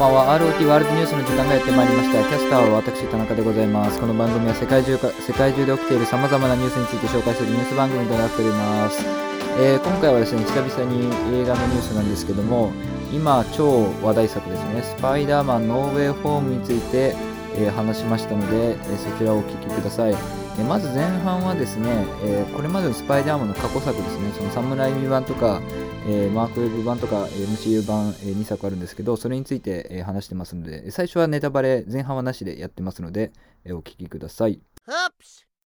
ばんは。ROT ワールドニュースの時間がやってまいりました。キャスターは私田中でございます。この番組は世界中か世界中で起きている様々なニュースについて紹介するニュース番組となっております、えー今回はですね久々に映画のニュースなんですけども今超話題作ですね。スパイダーマンノーウェイホームについて、えー話しましたので、えーそちらをお聞きください。えーまず前半はですね、えーこれまでのスパイダーマンの過去作ですね、そのサムライミ版とか、えーマークウェブ版とか、えー MCU 版、え2作あるんですけど、それについて、えー話してますので、最初はネタバレ、前半はなしでやってますので、えーお聞きください。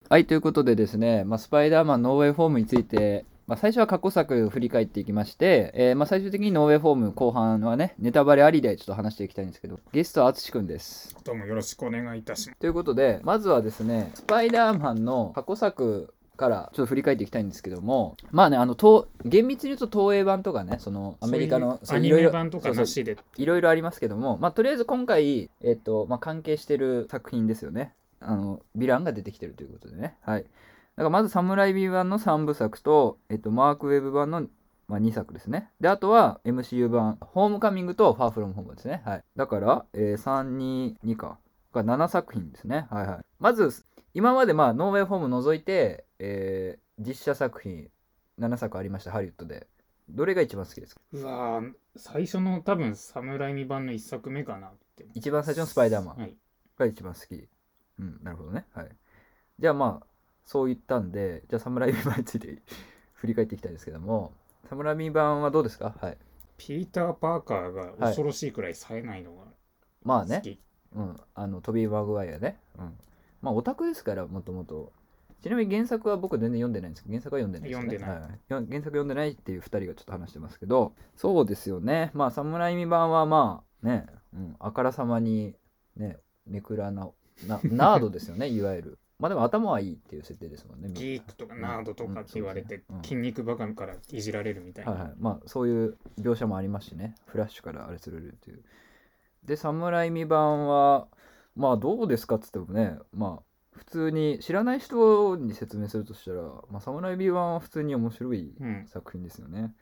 はい、ということでですね、まあ、スパイダーマンノーウェイホームについて、まあ、最初は過去作振り返っていきまして、えーまあ、最終的にノーウェイホーム後半はね、ネタバレありでちょっと話していきたいんですけど、ゲストはあつしくんです。どうもよろしくお願いいたします。ということで、まずはですね、スパイダーマンの過去作からちょっと振り返っていきたいんですけども、まあね、あの、東厳密に言うと東映版とかね、そのアメリカの、アニメ版とかそうそうなしで。いろいろありますけども、まあ、とりあえず今回、えっと、まあ、関係してる作品ですよね。あの、ヴィランが出てきてるということでね。はい。だからまず、サムライビー版の3部作と、えっと、マークウェブ版の、まあ、2作ですね。で、あとは MCU 版、ホームカミングとファーフロムホームですね。はい。だから、えー、3、2、2か。が7作品ですね。はいはい。まず、今までまあ、ノーウェイホーム除いて、えー実写作品7作ありました、ハリウッドで。どれが一番好きですか？うわー最初の多分サムライミ版の一作目かなって。一番最初のスパイダーマン。はい。が一番好き。うん、なるほどね。はい。じゃあまあ、そう言ったんで、じゃあ、サムライミ版について 振り返っていきたいですけども、サムライミ版はどうですか？はい。ピーター・パーカーが恐ろしいくらい冴えないのがまあね、好き。うん、あの、トビー・マグワイアね。うん。まあ、オタクですから、もともと。ちなみに原作は僕全然読んでないんですけど、原作は読んでないです、ね。読んでないはいよ原作読んでないっていう2人がちょっと話してますけど、そうですよね。まあ、サムライミ版はまあ、ね、うん、あからさまに、ね、ネクラな、なナードですよね、いわゆる。まあでも頭はいいっていう設定ですもんね。ギークとかナードとかって言われてうんうん。筋肉バカからいじられるみたいな。はいはい、まあそういう描写もありますしね。フラッシュからあれするっていう。で侍未版はまあどうですかっつってもねまあ普通に知らない人に説明するとしたら、まあ、侍未版は普通に面白いうん。作品ですよね。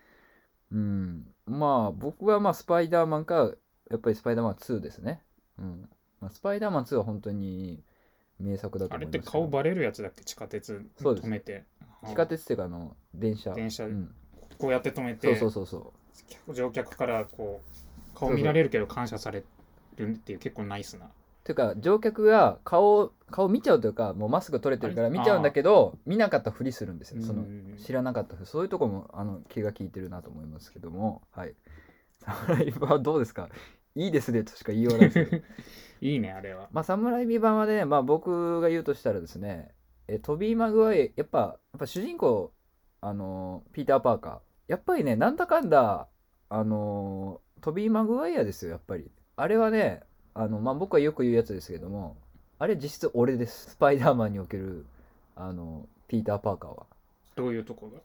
うん。まあ僕はまあスパイダーマンかやっぱりスパイダーマン2ですね。うん、まあ、スパイダーマン2は本当に名作だとあれって思いますけど顔バレるやつだっけ？地下鉄そうです。止めて。地下鉄っていうかあの電車。電車。うん、こうやって止めそうてそうそうそう。乗客からこう顔見られるけど感謝されるっていう結構ナイスな。ていうか乗客が顔顔見ちゃうというかもうマスク取れてるからあれ見ちゃうんだけど見なかったふりするんですよ。そのうん知らなかったふり。そういうとこもあの気が利いてるなと思いますけども。はい。侍美版はどうですか？いいですねとしか言いようがないですけど いいね、あれは。まあ侍美版はねまあ僕が言うとしたらですねえトビー・マグワイやっぱやっぱ主人公あのピーター・パーカー。やっぱりねなんだかんだあのトビー・マグワイアですよやっぱり。あれはねあのまあ僕はよく言うやつですけどもあれ実質俺です。スパイダーマンにおけるあのピーター・パーカーは。どういうとこが？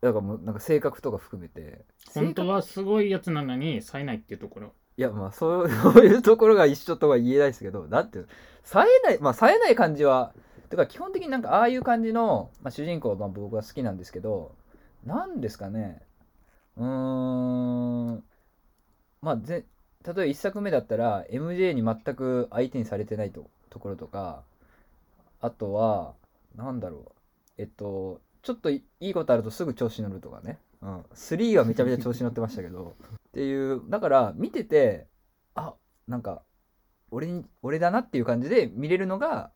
だからもうなんか性格とか含めて。本当はすごいやつなのに冴えないっていうところ。いやまあそうそういうところが一緒とは言えないですけどだって冴えないまあ冴えない感じはてか基本的になんかああいう感じの、まあ、主人公はまあ僕は好きなんですけどなんですかね？うーん。まあぜ例えば1作目だったら MJ に全く相手にされてないとところとかあとはなんだろう。えっとちょっといいことあるとすぐ調子乗るとかね、うん、3はめちゃめちゃ調子乗ってましたけど。っていうだから見ててあなんか俺に俺だなっていう感じで見れるのが、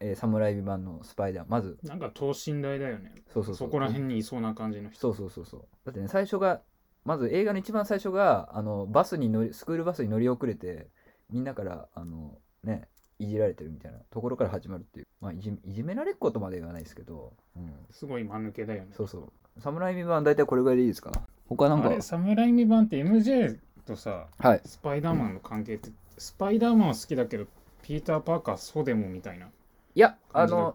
えー、サムライビ版のスパイダー。まず。なんか等身大だよね。そうそうそう。そこら辺にいそうな感じの人。そうそうそうそう。だってね最初がまず映画の一番最初があのバスに乗りスクールバスに乗り遅れてみんなからあのねいじられてるみたいな。ところから始まるっていう。まあいじいじめられっことまで言わないですけど、うん、すごい間抜けだよね。そうそうサムライビ版大体これぐらいでいいですか？他なんか？あれ、サムライミ版って MJ とさ、はい。スパイダーマンの関係って、スパイダーマンは好きだけど、ピーター・パーカーそうでもみたいないやあの感じだっ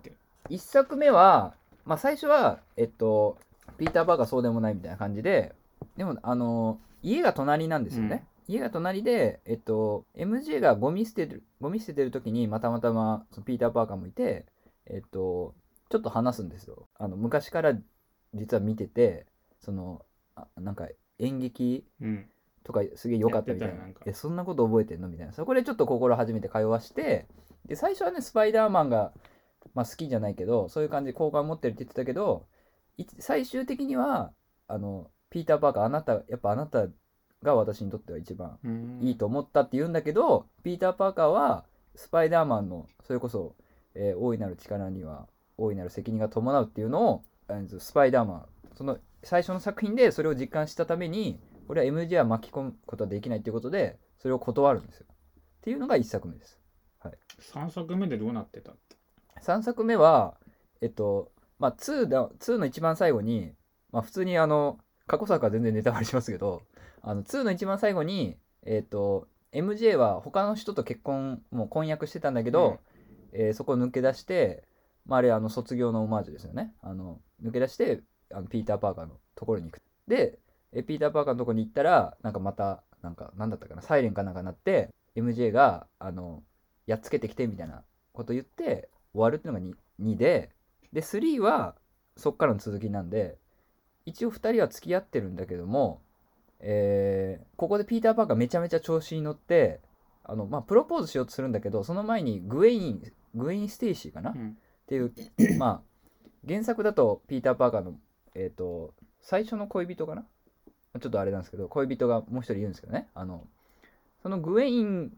け？一作目は、まあ、最初は、えっと、ピーター・バーがそうでもないみたいな感じで、でも、あの、家が隣なんですよね。家が隣で、えっと、MJ がゴミ捨てる、ゴミ捨ててる時に、またまたま、そのピーター・パーカーもいて、えっと、ちょっと話すんですよ。あの、昔から実は見てて、その、あなんか演劇うん。とかすげえ良かったみたいな。やってたよなんか。えそんなこと覚えてんの？みたいな。そこでちょっと心初めて通わしてで最初はねスパイダーマンが、まあ、好きじゃないけどそういう感じで好感持ってるって言ってたけどい最終的にはあのピーター・パーカーあなたやっぱあなたが私にとっては一番うん。いいと思ったって言うんだけど、ピーター・パーカーはスパイダーマンのそれこそ、えー大いなる力には大いなる責任が伴うっていうのをスパイダーマン。その最初の作品でそれを実感したために俺は MJ は巻き込むことはできないっていうことでそれを断るんですよ。っていうのが1作目です。3作目でどうなってたっけ3作目はえっとまあ2だ2の一番最後にまあ普通にあの過去作は全然ネタバレしますけどあの2の一番最後にえっと MJ は他の人と結婚もう婚約してたんだけど、えーそこを抜け出して、まあ、あれあの卒業のオマージュですよね。あの抜け出してあのピーター・パーカーのところに行く。でえピーター・パーカーのところに行ったらなんかまたなんかなんだったかなサイレンかなんか鳴って MJ があのやっつけてきてみたいなこと言って終わるっていうのが 2, 2でで3はそっからの続きなんで一応2人は付き合ってるんだけども、えーここでピーター・パーカーめちゃめちゃ調子に乗ってあの、まあ、プロポーズしようとするんだけどその前にグウェイングウェイン・ステイシーかな、うん。ていうまあ原作だとピーター・パーカーの、えー、と最初の恋人かな？ちょっとあれなんですけど恋人がもう一人いるんですけどね。あのそのグウェイン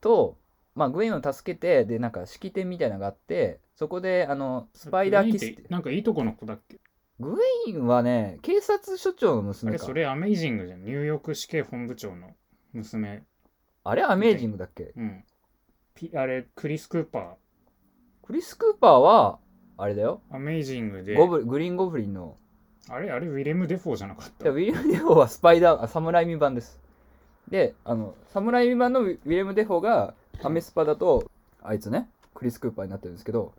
と、まあ、グウェインを助けてでなんか式典みたいなのがあってそこであのスパイダーキスって。なんかいいとこの子だっけ？グウェインはね警察署長のあ娘か。れそれアメイジングじゃん。ニューヨーク市警本部長の娘。あれアメージングだっけ？うん。ピあれクリス・クーパークリス・クーパーはあれだよ。アメイジングで。ゴブグリーン・ゴブリンの。あれ？あれ？ウィレム・デフォーじゃなかったいやウィリアム・デフォーはスパイダーあサムライミ版です。であのサムライミ版のウィリアム・デフォーがアメスパだとあいつねクリス・クーパーになってるんですけど。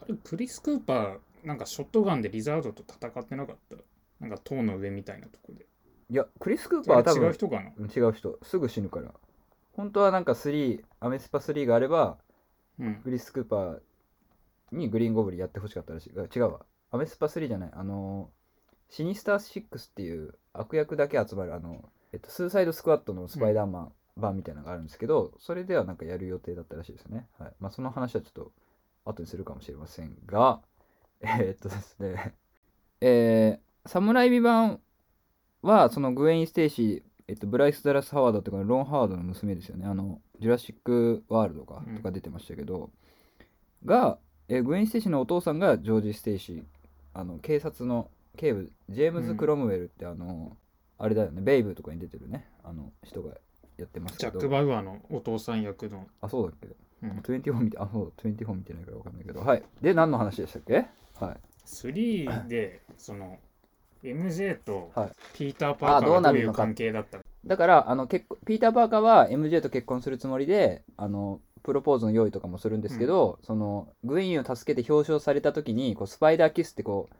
あれ？クリス・クーパーなんかショットガンでリザードと戦ってなかった？なんか塔の上みたいなとこで。いやクリス・クーパーは多分あれ違う人かな？うん違う人。すぐ死ぬから。本当はなんか3アメスパ3があればうん。クリス・クーパーにグリーン・ゴブリンやってほしかったらしい。違うわ。アメスパ3じゃない。あのシニスター6っていう悪役だけ集まるあの、えっと、スーサイドスクワッドのスパイダーマン版みたいなのがあるんですけど、それではなんかやる予定だったらしいですよね、はい。まあ、その話はちょっと後にするかもしれませんが えーっとですね。えー、サムライミ版はそのグウェイン・ステイシーえっと、ブライス・ダラス・ハワードっていうかロン・ハワードの娘ですよね。あのジュラシック・ワールドかとか出てましたけど、が、えーグウェン・ステイシーのお父さんがジョージ・ステイシー。あの警察の警部ジェームズ・うん。クロムウェルって、あのあれだよね。ベイブとかに出てるね。あの人がやってますけど。ジャック・バウアーのお父さん役の、あそうだっけ？うん、24見てあそう24見てないから分かんないけど。はい。で何の話でしたっけ？はい。3でその MJ とはい。ピーター・パーカーがどういう関係だったの？だからあの結婚ピーター・パーカーは MJ と結婚するつもりであのプロポーズの用意とかもするんですけど、そのグイーンを助けて表彰された時にこうスパイダーキスってこう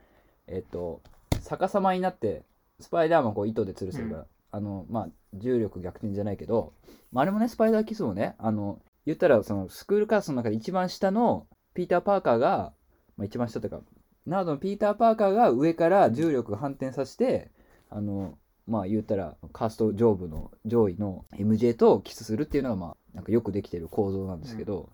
えっと逆さまになってスパイダーマンをこう糸で吊るせるから、あのまあ重力逆転じゃないけど、まあ、あれもねスパイダーキスもねあの言ったらそのスクールカーストの中で一番下のピーター・パーカーが、まあ、一番下というかナードのピーター・パーカーが上から重力を反転させてあのまあ言ったらカースト上部の上位の MJ とキスするっていうのがまあなんかよくできてる構造なんですけど、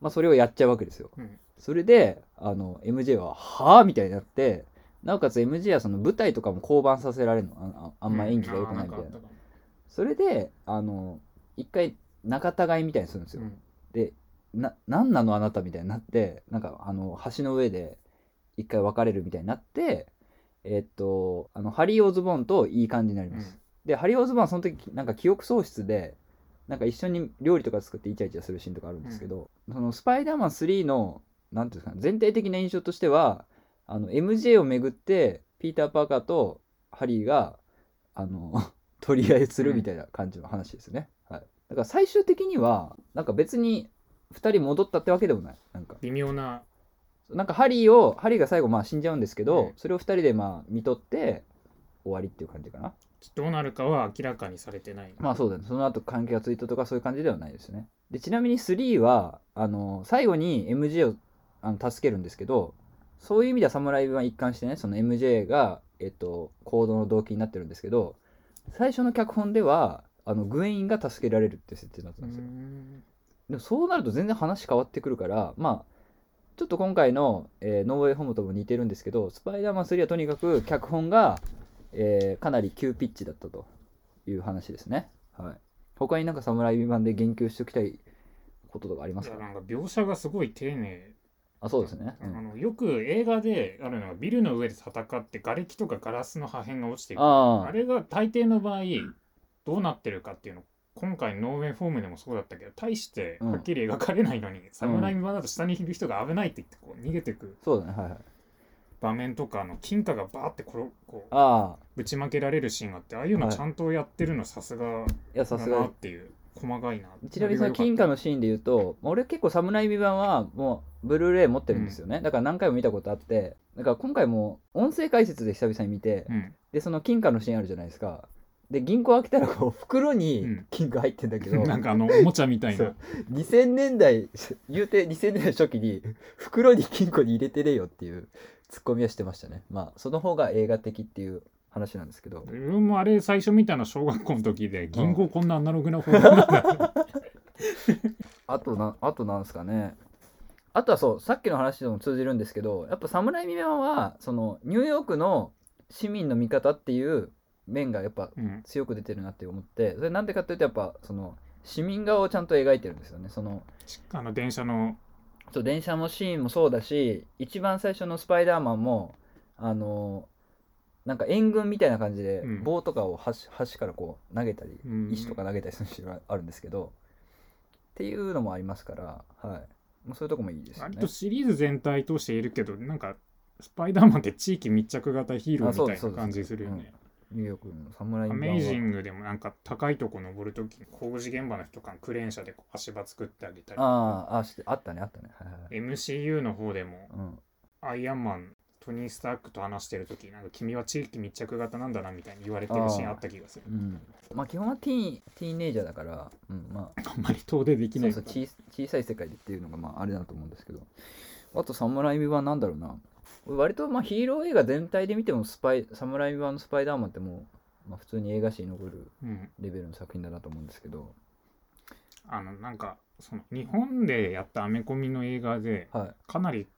まあそれをやっちゃうわけですよ。うんそれであの MJ は「はあ?」みたいになってなおかつ MJ はその舞台とかも降板させられるのあああんま演技が良くないみたいな,、うんあーんかあったかもそれであの一回仲違いみたいにするんですよ。うんでな何なのあなたみたいになってなんかあの橋の上で一回別れるみたいになってえっとあのハリー・オズボーンといい感じになります、でハリー・オズボーンはその時なんか記憶喪失でなんか一緒に料理とか作ってイチャイチャするシーンとかあるんですけど、そのスパイダーマン3のなんていうんですかね全体的な印象としてはあの MJ をめぐってピーター・パーカーとハリーがあの 取り合いするみたいな感じの話ですね、はい、だから最終的にはなんか別に2人戻ったってわけでもない。なんか。微妙ななんかハリーをハリーが最後まあ死んじゃうんですけど、うんそれを2人でまあ見とって終わりっていう感じかな。どうなるかは明らかにされてないまあそうだね。その後関係がついたとかそういう感じではないですね。でちなみに3はあの最後に MJ をあの助けるんですけどそういう意味では侍は一貫してねその MJ が、えっと、行動の動機になってるんですけど最初の脚本ではあのグエインが助けられるって設定だったうんですよ、ん。でもそうなると全然話変わってくるからまあちょっと今回の、えーノーウェイホームとも似てるんですけどスパイダーマン3はとにかく脚本が、えーかなり急ピッチだったという話ですね。はい。他になんか侍ビバンで言及しておきたいこととかありますか？いやなんか描写がすごい丁寧。あそうですね、うん。あのよく映画であるのがビルの上で戦って瓦礫とかガラスの破片が落ちていく。ああれが大抵の場合どうなってるかっていうの今回のノーウェイフォームでもそうだったけど大してはっきり描かれないのに、侍版だと下にいる人が危ないって言ってこう逃げてく。そうだねはいはい。場面とかあの金貨がバーってころこうああ。ぶちまけられるシーンがあってああいうのはいちゃんとやってるのさすがいやさだすがなっていう細かいなちなみにその金貨のシーンで言うと、まあ俺結構侍美版はもうブルーレイ持ってるんですよね、だから何回も見たことあって。だから今回も音声解説で久々に見て、うん。でその金貨のシーンあるじゃないですかで銀行開けたらこう袋うにん。金貨入ってんだけど、なんかあのおもちゃみたいな。そう。2000年代言うて2000年代初期に袋に金庫に入れてねえよっていうツッコミはしてましたね。まあその方が映画的っていう話なんですけど。自分もあれ最初見たの小学校の時で銀行こんなアナログな方法なんだ。あとな、あとなんですかね。あとはそう、さっきの話でも通じるんですけど、やっぱ侍ミマは、その、ニューヨークの市民の味方っていう面がやっぱうん強く出てるなって思って、それなんでかっていうと、やっぱ、その、市民側をちゃんと描いてるんですよね。その、あの電車のそう電車のシーンもそうだし、一番最初のスパイダーマンも、あの、なんか援軍みたいな感じでうん棒とかを橋,、橋からこう投げたり、うん石とか投げたりするシーンがあるんですけどっていうのもありますから、はい、もうそういうとこもいいですよね割と。シリーズ全体通しているけどなんかスパイダーマンって地域密着型ヒーローみたいな感じするよね。ニューヨークの侍アメイジングでもなんか高いとこ登るときに工事現場の人からクレーン車で足場作ってあげたりあああしてあったねあったね。はいはいはい MCU の方でもうん、アイアンマントニー・スタークと話してるときなんか君は地域密着型なんだなみたいに言われてるシーンあった気がする。う。ん、まあ基本はティーンティーンエイジャーだから、うん、まあ。あんまり遠出できないそうそう小小さい世界でっていうのがまああれだと思うんですけど。あと侍ミ版なんだろうな割とまあヒーロー映画全体で見てもスパイ侍ミ版のスパイダーマンってもう、まあ、普通に映画史に残るうん、レベルの作品だなと思うんですけど。あのなんかその日本でやったアメコミの映画ではい。かなり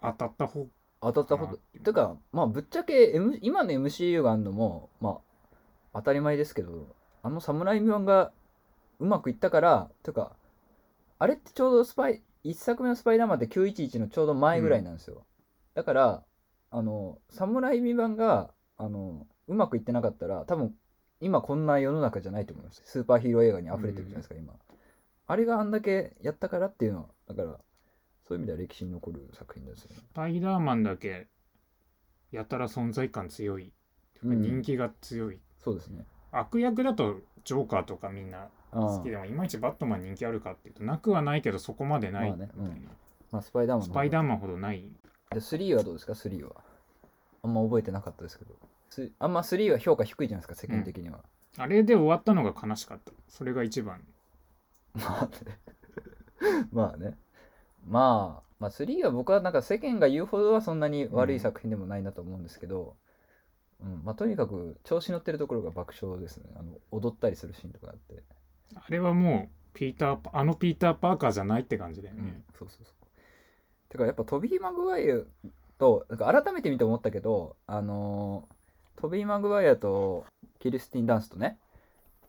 当たった方当たったことていうてかまあぶっちゃけ、M、今の MCU があるのもまあ当たり前ですけどあの侍ミ版がうまくいったからてかあれってちょうどスパイ1作目のスパイダーマンって911のちょうど前ぐらいなんですよ、だからあの侍ミ版があのうまくいってなかったら多分今こんな世の中じゃないと思います。スーパーヒーロー映画に溢れてるじゃないですか、今。あれがあんだけやったからっていうのはだからそういう意味では歴史に残る作品ですよね。スパイダーマンだけやたら存在感強い、うん。人気が強い。そうですね。悪役だとジョーカーとかみんな好きでもいまいちバットマン人気あるかっていうとなくはないけどそこまでないまあねうん。まあ、スパイダーマンのスパイダーマンほどないで3はどうですか？3は。あんま覚えてなかったですけど。すあんま3は評価低いじゃないですか？世間的には、あれで終わったのが悲しかった。それが一番。まあね。まあね。まあまあ3は僕はなんか世間が言うほどはそんなに悪い作品でもないなと思うんですけど、うんまあ、とにかく調子乗ってるところが爆笑ですね。あの踊ったりするシーンとかあって、あれはもうピーターパあのピーター・パーカーじゃないって感じだようんね、そうそうそうてかやっぱトビー・マグワイアとなんか改めて見て思ったけどあのートビー・マグワイアとキリスティン・ダンスとね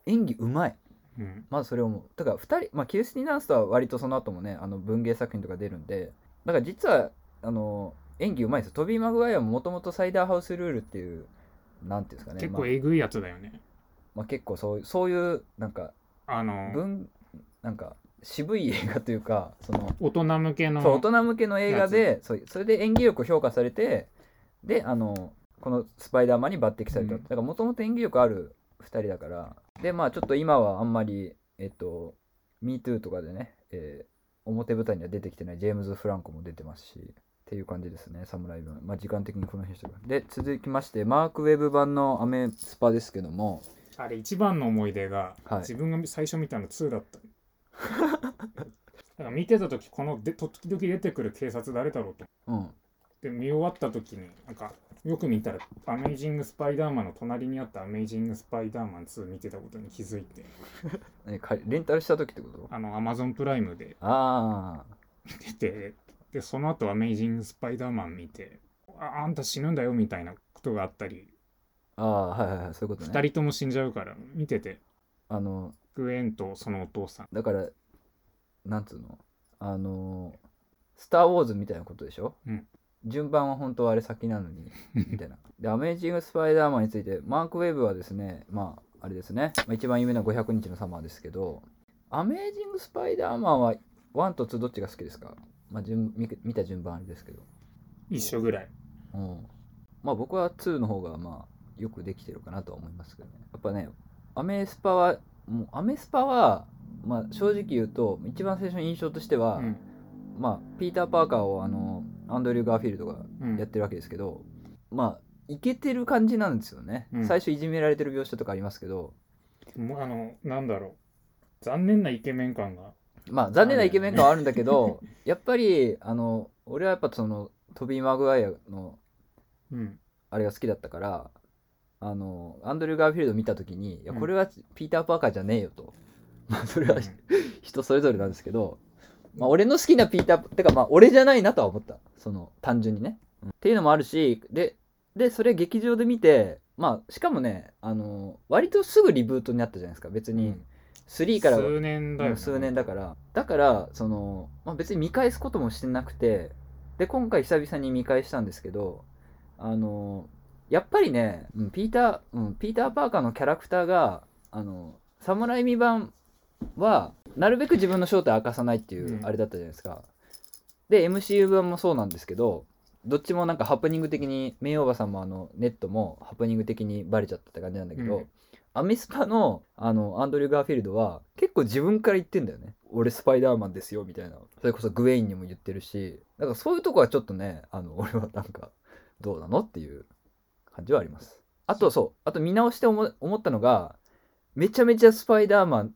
演技うまい。うん。まずそれを思う。だから2人、まあ、キリスティン・ダンスとは割とその後もねあの文芸作品とか出るんでだから実はあの演技うまいですよ。トビー・マグワイアももともとサイダーハウスルールっていうなんていうんですかね。まあ結構えぐいやつだよね。まあ、結構そういうそういうなんかあの文なんか渋い映画というかその大人向けのそう大人向けの映画でそうそれで演技力を評価されてであのこのスパイダーマンに抜擢された、うん。だからもともと演技力ある2人だから。でまあちょっと今はあんまりえっと「MeToo」とかでね、えー表舞台には出てきてない。ジェームズ・フランコも出てますしっていう感じですね、サムライブまあ時間的にこの辺にしてで、続きまして、マークウェブ版のアメスパですけども、あれ一番の思い出が、はい。自分が最初見たの2だった だから見てた時こので時々出てくる警察誰だろうと。うん。で見終わった時になんかよく見たら「アメイジング・スパイダーマン」の隣にあった「アメイジング・スパイダーマン2」見てたことに気づいて。ねかレンタルした時ってことあのアマゾンプライムで。あ見ててでその後アメイジング・スパイダーマン見てああんた死ぬんだよみたいなことがあったり。あああはいはいはいそういうことね。2人とも死んじゃうから見てて。あのグエンとそのお父さん。だからなんつうの？あの「スター・ウォーズ」みたいなことでしょ、うん。順番は本当はあれ先なのに みたいな。で「アメイジング・スパイダーマン」についてマーク・ウェブはですねまああれですね、まあ、一番有名な500日のサマーですけど「アメイジング・スパイダーマン」は1と2どっちが好きですか、まあ、順見見た順番あれですけど。一緒ぐらい。うん。まあ僕は2の方がまあよくできてるかなとは思いますけどね。やっぱねアメスパはもうアメスパはまあ正直言うと一番最初の印象としては、うん。まあピーター・パーカーをあのアンドリュー・ガーフィールドがうんやってるわけですけど、まあイケてる感じなんですよね、うん。最初いじめられてる描写とかありますけど。もうあのなんだろう。残念なイケメン感が。まあ残念なイケメン感はあるんだけど やっぱりあの俺はやっぱそのトビー・マグワイアのうん。あれが好きだったからあのアンドリュー・ガーフィールド見た時にいやうん。これはピーター・パーカーじゃねえよと、まあそれは 人それぞれなんですけど、まあ、俺の好きなピーターてかまあ俺じゃないなとは思った。その単純にね、うん。っていうのもあるしででそれ劇場で見てまあしかもねあの割とすぐリブートになったじゃないですか。別にうん。3から数年だよ、ね、数年だから。だからその、まあ、別に見返すこともしてなくてで今回久々に見返したんですけどあのやっぱりね、うんピーター、うん、ピーター・パーカーのキャラクターがあの侍未版はなるべく自分の正体を明かさないっていううん。あれだったじゃないですか、で MCU 版もそうなんですけどどっちもなんかハプニング的にメイおばさんもあのネットもハプニング的にバレちゃったって感じなんだけど、うん。アメスパのあのアンドリュー・ガーフィールドは結構自分から言ってんだよね。俺スパイダーマンですよみたいな。それこそグウェインにも言ってるし。だからそういうとこはちょっとねあの俺はなんかどうなのっていう感じはあります。あとそう。あと見直して思思ったのがめちゃめちゃスパイダーマン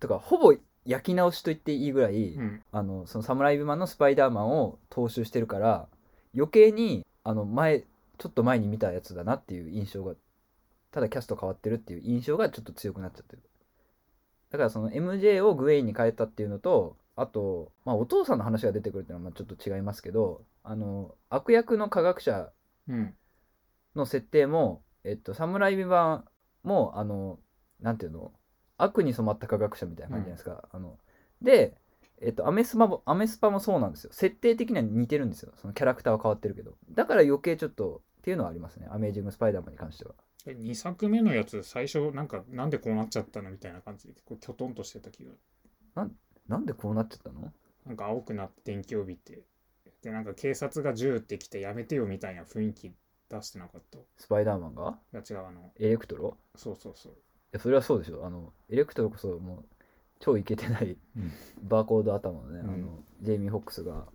とかほぼ焼き直しと言っていいぐらい、うん。あのそのサムライブマンのスパイダーマンを踏襲してるから余計にあの前ちょっと前に見たやつだなっていう印象がただキャスト変わってるっていう印象がちょっと強くなっちゃってる。だからその MJ をグウェインに変えたっていうのとあと、まあ、お父さんの話が出てくるっていうのはまあちょっと違いますけどあの悪役の科学者うんの設定も、えっと、サムライビ版も、あの、なんていうの、悪に染まった科学者みたいな感じじゃないですか。あので、えっと、アメスパも、アメスパもそうなんですよ。設定的には似てるんですよ。そのキャラクターは変わってるけど。だから余計ちょっと、っていうのはありますね。アメージング・スパイダーマンに関しては。2作目のやつ最初なんかなんでこうなっちゃったのみたいな感じで結構きょとんとしてた気がなんでこうなっちゃったの？なんか青くなって電気を帯びてでなんか警察が銃ってきてやめてよみたいな雰囲気出してなかった。いスパイダーマンが？や違うあのエレクトロ？そうそうそう。いや、それはそうでしょ。あの、エレクトロこそもう、超イケてない、バーコード頭のね、うん。あの、ジェイミー・フォックスが、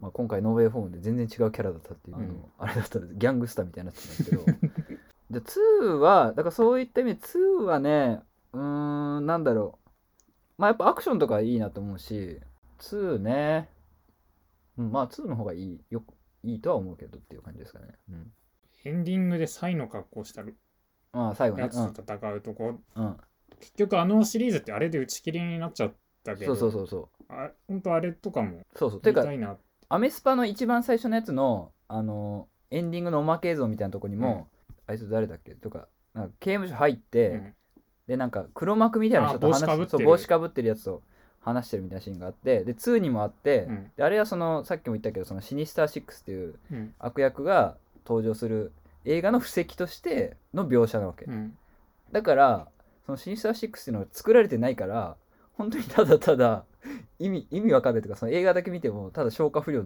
まあ、今回ノーウェイホームで全然違うキャラだったっていう、あうん。の、あれだったらギャングスターみたいになってたんですけど、で、2は、だからそういった意味で2はね、うーん、なんだろう。まあやっぱアクションとかいいなと思うし、2ね、うん、まあ2の方がいい、よく、いいとは思うけどっていう感じですかね。うん。エンディングでサイの格好したまあ最後ねや、つと戦うとこ、うん、うん。結局あのシリーズってあれで打ち切りになっちゃったけどそうそうそうそう。あ本当あれとかもそうそう。てか見た、いなアメスパの一番最初のやつの、あのエンディングのおまけ映像みたいなとこにも、あいつ誰だっけ？とかなんか刑務所入って、うんでなんか黒幕みたいな人と話あ帽子かぶってるそう帽子かぶってるやつと話してるみたいなシーンがあってで2にもあって、うん。であれはそのさっきも言ったけどそのシニスター6っていううん。悪役が登場する映画の布石としての描写なわけ、うん。だからそのシニスター6っていうのが作られてないから本当にただただ意味意味わかんないというかその映画だけ見てもただ消化不良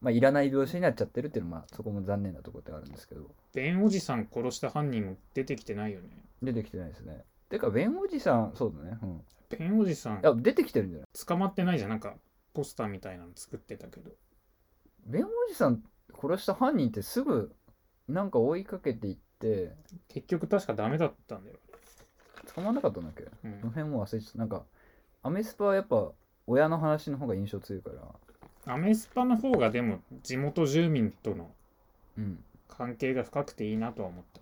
まあいらない描写になっちゃってるっていうのはまあそこも残念なところではあるんですけど。ベンおじさん殺した犯人も出てきてないよね。出てきてないですね。てかベンおじさんそうだね。うんベンおじさん。いや出てきてるんじゃない？捕まってないじゃん。なんかポスターみたいなの作ってたけど。ベンおじさん殺した犯人ってすぐなんか追いかけていって。結局確かダメだったんだよ、捕まんなかったんだっけ？うこのん、辺も忘れちゃった。なんかアメスパはやっぱ親の話の方が印象強いから。アメスパの方がでも地元住民とのうん。関係が深くていいなとは思った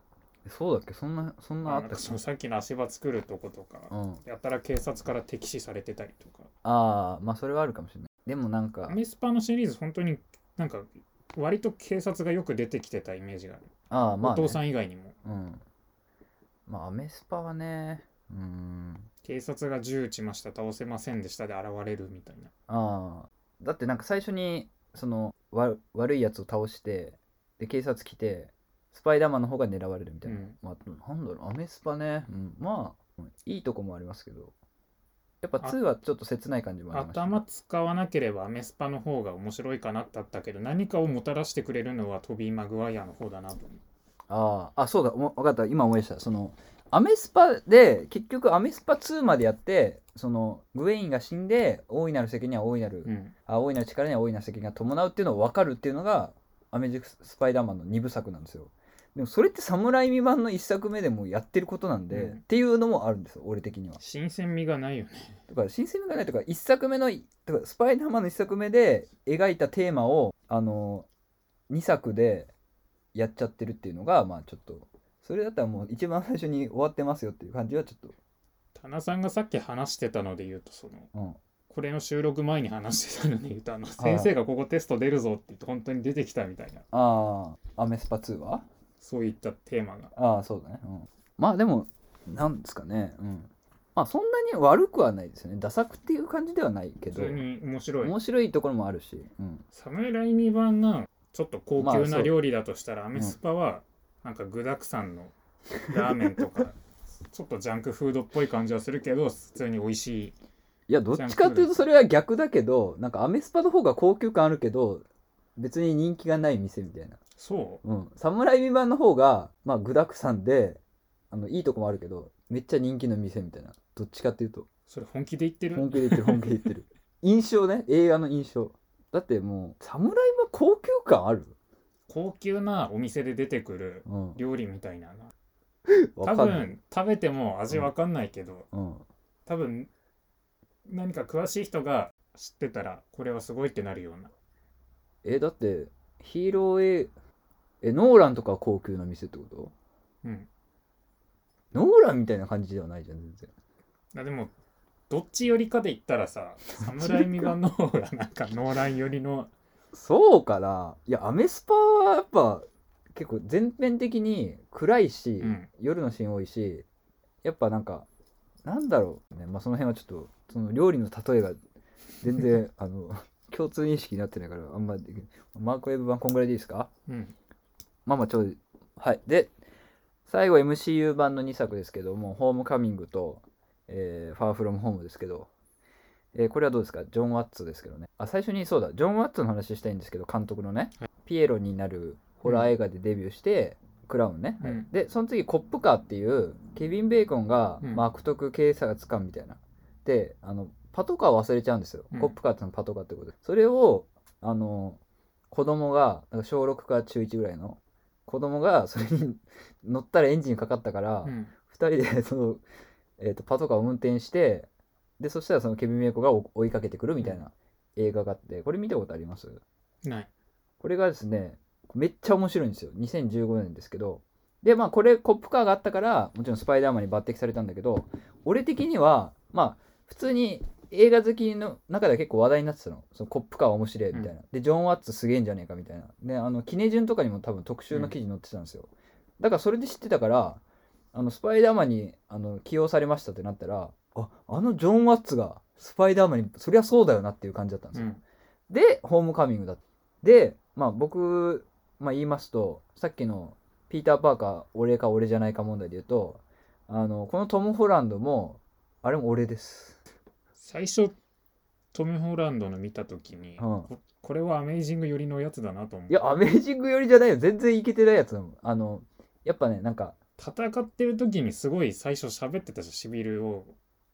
そうだっけ？そんなそんなあったっけ？さっきの足場作るとことか、うん。やったら警察から敵視されてたりとか。ああまあそれはあるかもしれない。でもなんかアメスパのシリーズ本当になんか割と警察がよく出てきてたイメージがある、ああまあ、ね、お父さん以外にも。うん。まあアメスパはねうん。警察が銃撃ちました倒せませんでしたで現れるみたいな。ああだってなんか最初にそのわ悪いやつを倒してで警察来てスパイダーマンの方が狙われるみたいな、うん。まあなんだろうアメスパね、うん、まあうんいいとこもありますけど。やっぱ2はちょっと切ない感じもありました、頭使わなければアメスパの方が面白いかなだったけど何かをもたらしてくれるのはトビー・マグワイアの方だなとあああそうだ。お分かった。今思い出した。そのアメスパで結局アメスパ2までやってそのグウェインが死んで大いなる責任は大いなる、うん。あ大いなる力には大いなる責任が伴うっていうのを分かるっていうのがアメジックスパイダーマンの2部作なんですよでもそれって侍未版の1作目でもやってることなんで、うん。っていうのもあるんですよ俺的には。新鮮味がないよね。だから新鮮味がないとか1作目のとかスパイダーマンの1作目で描いたテーマをあの2作でやっちゃってるっていうのがまあちょっとそれだったらもう一番最初に終わってますよっていう感じはちょっ田中さんがさっき話してたので言うとそのと、うん、これの収録前に話してたので言うとあの先生がここテスト出るぞって言って本当に出てきたみたいな。ああ。アメスパ2は？そういったテーマが。ああそうだね、うん、まあでもなんですかね。うん。まあそんなに悪くはないですよね。ダ作っていう感じではないけど。普通に面白い。面白いところもあるし、うん、サムライミ版がちょっと高級な料理だとしたら、アメスパはなんか具だくさんのラーメンとか ちょっとジャンクフードっぽい感じはするけど普通に美味しい。いやどっちかというとそれは逆だけどなんかアメスパの方が高級感あるけど別に人気がない店みたいなそう？ん。侍未版の方がまあ具だくさんであのいいとこもあるけどめっちゃ人気の店みたいな。どっちかっていうと。うそれ本気で言ってる？本気で言ってる本気で言ってる。印象ね。映画の印象。だってもう侍は高級感ある？高級なお店で出てくるうん。料理みたいなの。多わかんない。分食べても味わかんないけど、うん。多分何か詳しい人が知ってたらこれはすごいってなるような。えだってヒーロー映えノーランとかは高級な店ってこと？うん。ノーランみたいな感じではないじゃん全然。あでもどっち寄りかで言ったらさ侍味版の方がなんかノーラン寄りのそうかな。いやアメスパはやっぱ結構全面的に暗いし、うん。夜のシーン多いしやっぱなんかなんだろうね。まあその辺はちょっとその料理の例えが全然あの 共通認識になってないからあんまできマークウェブ版こんぐらいでいいですか？うんまあまあちょうどはい。で最後 MCU 版の2作ですけども「ホームカミング」と「えーファーフロムホーム」ですけど、えーこれはどうですか？ジョン・ワッツですけどね。あ最初にそうだ。ジョン・ワッツの話したいんですけど監督のね、はい。ピエロになるホラー映画でデビューして、クラウンね、でその次コップカーっていうケビン・ベーコンが、うん。まあ、悪徳警察官みたいな。であのパトカーを忘れちゃうんですよ、うん。コップカーってのはパトカーってことで。それをあの子供が小6か中1ぐらいの子供が それに乗ったらエンジンかかったから、うん。2人でその、えー、とパトカーを運転してでそしたらそのケビン・メイコが追追いかけてくるみたいな映画があってこれ見たことあります？ない。これがですねめっちゃ面白いんですよ。2015年ですけど。でまあこれコップカーがあったからもちろんスパイダーマンに抜擢されたんだけど俺的にはまあ普通に映画好きの中では結構話題になってたの。そのコップカー面白いみたいな、でジョン・ワッツすげえんじゃねえかみたいな。であのキネジュンとかにも多分特集の記事載ってたんですよ、だからそれで知ってたからあのスパイダーマンにあの起用されましたってなったらああのジョン・ワッツがスパイダーマンにそりゃそうだよなっていう感じだったんですよ、うん。でホームカミングだ。でまあ僕、まあ、言いますとさっきのピーター・パーカー俺か俺じゃないか問題で言うとあのこのトム・ホランドもあれも俺です最初トム・ホランドの見た時に、うん。ここれはアメイジング寄りのやつだなと思う。いやアメージング寄りじゃないよ。全然いけてないやつだもん。あのやっぱねなんか戦ってる時にすごい最初喋ってたじゃんシビル・ウォー。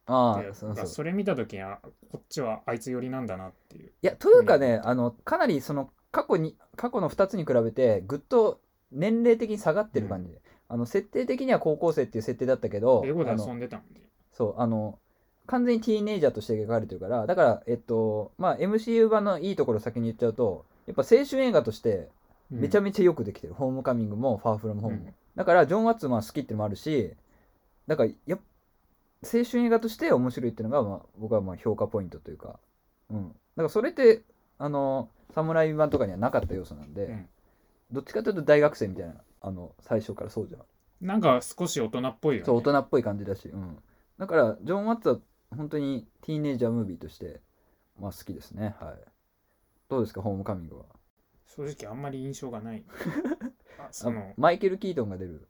あであそうそう。それ見た時にあこっちはあいつ寄りなんだなっていう。いやというかね、あのかなりその過去に過去の2つに比べてぐっと年齢的に下がってる感じで、あの設定的には高校生っていう設定だったけど英語で遊んでたんでそうあの完全にティーネイジャーとして描かれてるからだからえっとまあ MCU 版のいいところを先に言っちゃうとやっぱ青春映画としてめちゃめちゃよくできてる、ホームカミングもファーフロムホームも、うん。だからジョン・ワッツまあ好きってのもあるしだからやっ青春映画として面白いっていうのが、まあ、僕はまあ評価ポイントというか、うん、だからそれってあの侍版とかにはなかった要素なんで、うん。どっちかというと大学生みたいなあの最初からそうじゃん。なんか少し大人っぽいよね。そう大人っぽい感じだし、うん、だからジョン・ワッツは本当にティーネイジャームービーとして、まあ、好きですね。はい。どうですかホームカミングは？正直あんまり印象がない。あそあのマイケル・キートンが出る、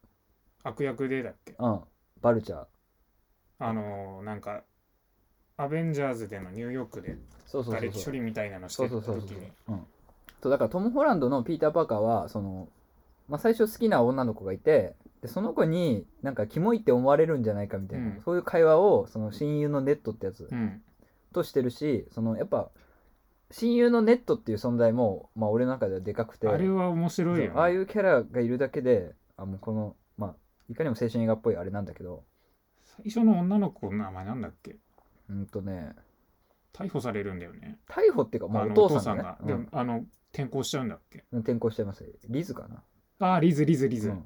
悪役でだっけ？うん、バルチャー。あのーなんかアベンジャーズでのニューヨークでそうそうそう瓦礫そう。処理みたいなのしてた時に。うん、そうだからトム・ホランドのピーター・パーカーはその、まあ、最初好きな女の子がいてでその子になんかキモいって思われるんじゃないかみたいな、うん。そういう会話をその親友のネットってやつうん。としてるしそのやっぱ親友のネットっていう存在も、まあ、俺の中ではでかくてあれは面白いよ、ね、ああいうキャラがいるだけであもうこのまあいかにも青春映画っぽいあれなんだけど最初の女の子の名前なんだっけ？うんとね逮捕されるんだよね。逮捕っていうか、まあ、お父さんが,、ね。でもあの転校しちゃうんだっけ？うん、転校しちゃいます。リズかな。ああリズリズリズ、うん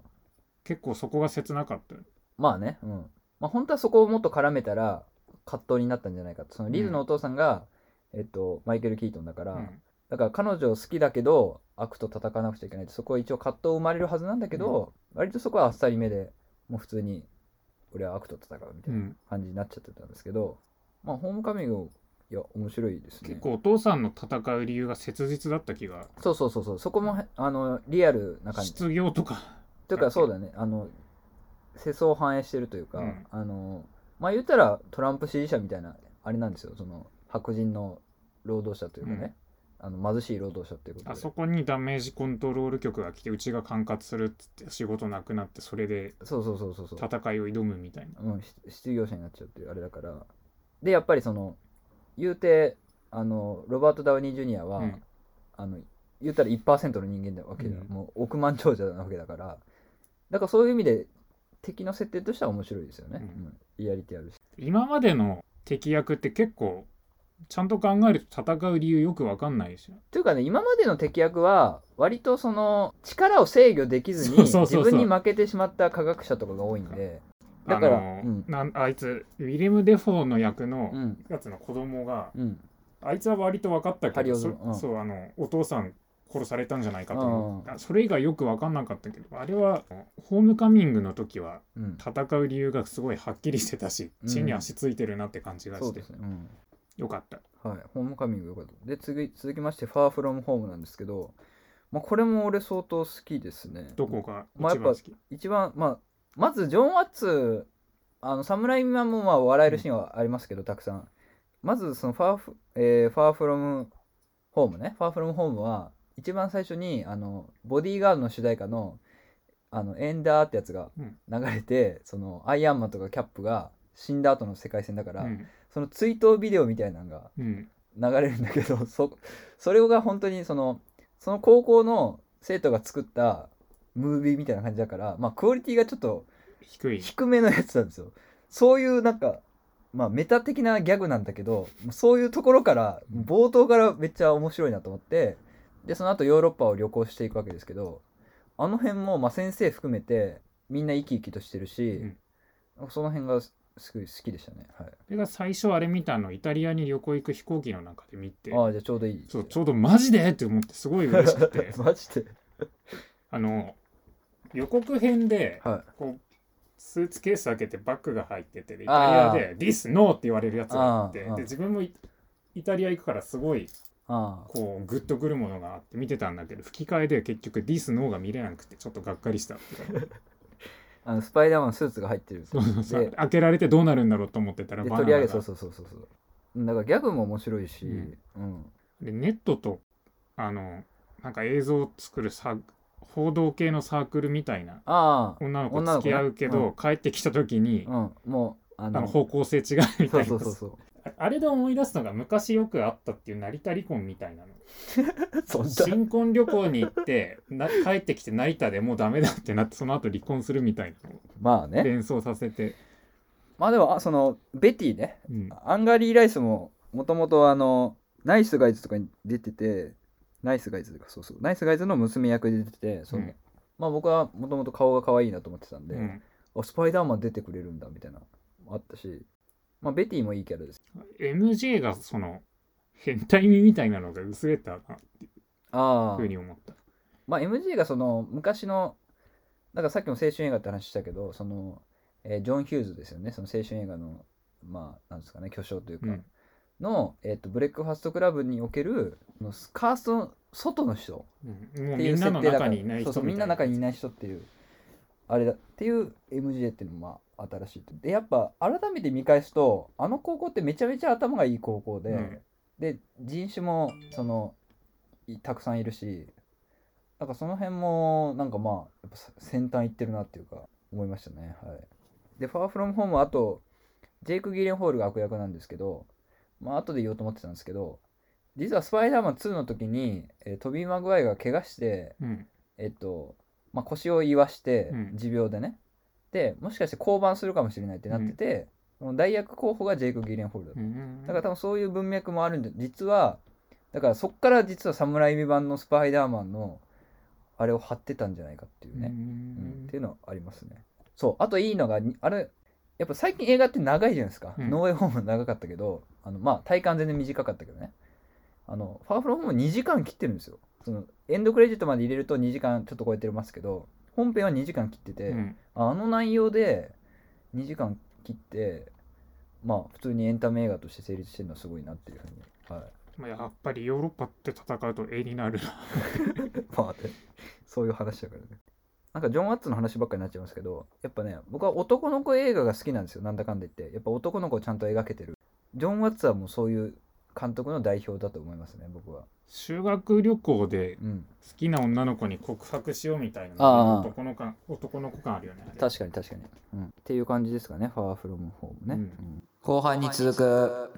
結構そこが切なかったよ。まあね、うん。まあ本当はそこをもっと絡めたら葛藤になったんじゃないかと。そのリズのお父さんが、えっと、マイケル・キートンだから、うん。だから彼女好きだけど悪と戦わなくちゃいけないってそこは一応葛藤生まれるはずなんだけど、割とそこはあっさりめでもう普通に俺は悪と戦うみたいなうん。感じになっちゃってたんですけど、まあホームカミングいや面白いですね。結構お父さんの戦う理由が切実だった気が。そうそうそうそう。そこもあのリアルな感じ。失業とかというかそうだね。あの世相を反映してるというか、うん。あのまあ言ったらトランプ支持者みたいなあれなんですよ。その白人の労働者というかね、あの貧しい労働者っていうことで。あそこにダメージコントロール局が来てうちが管轄するっつって仕事なくなってそれでそうそうそうそうそう、戦いを挑むみたいな。うん、し失業者になっちゃうっていうあれだから。でやっぱりその言うてあのロバート・ダウニー・ジュニアは、うん。あの言ったら1%の人間なわけだ、うん。もう億万長者なわけだからだからそういう意味で敵の設定としては面白いですよね、うん。うん。リアリティあるし。今までの敵役って結構ちゃんと考えると戦う理由よくわかんないですよ。というかね今までの敵役は割とその力を制御できずに 自分に負けてしまった科学者とかが多いんで。だからうん。なんあいつウィレム・デフォーの役のうん。やつの子供が、うん。あいつは割と分かったけどそうあのお父さん殺されたんじゃないかと思う。ん。うあそれ以外よく分かんなかったけどあれはホームカミングの時はうん。戦う理由がすごいはっきりしてたしうん。地に足ついてるなって感じがして、ですね。うん。よかった。はい、ホームカミングよかった。で、次続きまして、ファーフロムホームなんですけど、まあ、これも俺相当好きですね。どこがまあ一番好き、一番、まあ、まず、ジョン・ワッツ、あの、侍マンもまあ笑えるシーンはありますけど、たくさん。まず、そのファーフ、えーファーフロムホームね。ファーフロムホームは、一番最初に、あの、ボディーガードの主題歌の、あの、エンダーってやつがうん。流れて、その、アイアンマンとかキャップが死んだ後の世界線だから、うん。その追悼ビデオみたいなのがうん。流れるんだけど そそれが本当にそのその高校の生徒が作ったムービーみたいな感じだからまあクオリティがちょっと低い。低めのやつなんですよ。そういうなんかまあメタ的なギャグなんだけどそういうところから冒頭からめっちゃ面白いなと思ってでその後ヨーロッパを旅行していくわけですけどあの辺もまあ先生含めてみんな生き生きとしてるし、その辺がすごい好きでしたね、はい、それが最初あれ見たのイタリアに旅行行く飛行機の中で見て。ああじゃあちょうどいいそうちょうどマジでって思ってすごい嬉しくて。マジで。あの予告編ではい。こうスーツケース開けてバッグが入っててでイタリアで「This No」って言われるやつがあってで自分もイイタリア行くからすごいこうグッとくるものがあって見てたんだけど吹き替えで結局「This No」が見れなくてちょっとがっかりしたっていう。か あのスパイダーマンスーツが入ってるそうそうそう。で開けられてどうなるんだろうと思ってたらでバナナが。取り上げそうそうそうそうそう。うんだからギャグも面白いし、うん。うん。でネットとあのなんか映像を作るサ報道系のサークルみたいなあ女の子付き合うけど、帰ってきた時に、あうん。もうああの方向性違うみそうたいな。そうそうそうああれで思い出すのが昔よくあったっていう成田離婚みたいなの。新婚旅行に行って な帰ってきて成田でもうダメだってなってその後離婚するみたいなの。をまあね。連想させて、まあでもあそのベティね。うん。アンガリー・ライスももともとあのナイスガイズとかに出ててナイスガイズかそうそう。ナイスガイズの娘役で出ててそう、うん。まあ僕はもともと顔が可愛いなと思ってたんで、うん。あスパイダーマン出てくれるんだみたいなあったし、まあ、ベティもいいキャラです。MJ がその変態味みたいなのが薄れたなっていうあふうに思った。まあ MG がその昔のだからさっきも青春映画って話したけどその、えージョン・ヒューズですよね。その青春映画のまあなんですかね巨匠というか、うん。の、えー、とブレックファストクラブにおけるそのカーストの外の人。っていうみんなの設定だから。中にいない人そうそうみんなの中にいいない人っていうあれだっていう MJ っていうのもまあ新しいでやっぱ改めて見返すとあの高校ってめちゃめちゃ頭がいい高校で、うん。で人種もそのいたくさんいるしなんかその辺もなんかまあやっぱ先端いってるなっていうか思いましたね。はい。でファーフロムホームはあとジェイク・ギレンホールが悪役なんですけどまあ後で言おうと思ってたんですけど実はスパイダーマン2の時に、えートビー・マグワイが怪我してうん。えっと、まあ、腰を言わしてうん。持病でね、でもしかして降板するかもしれないってなってて、その代役候補がジェイク・ギレンホールだった。うんだから多分そういう文脈もあるんで実はだからそっから実は侍未版のスパイダーマンのあれを貼ってたんじゃないかっていうね、ううんん。っていうのはありますね。そうあといいのがにあれやっぱ最近映画って長いじゃないですか、うん。ノーウェイホーム長かったけどあのまあ体感全然短かったけどね。あのファーフロムホーム2時間切ってるんですよそのエンドクレジットまで入れると2時間ちょっと超えてますけど本編は2時間切ってて、うん。あの内容で2時間切ってまあ普通にエンタメ映画として成立してるのはすごいなっていうふうにはい。まあやっぱりヨーロッパって戦うと絵になるな。まあねそういう話だからね。なんかジョン・ワッツの話ばっかりになっちゃいますけどやっぱね僕は男の子映画が好きなんですよ。なんだかんだ言って。やっぱ男の子をちゃんと描けてる。ジョン・ワッツはもうそういう監督の代表だと思いますね僕は。修学旅行でうん。好きな女の子に告白しようみたいなああ。男の感男の子感あるよね。確かに確かに、うん、っていう感じですかねファーフロムホームね、うん。うん。後半に続く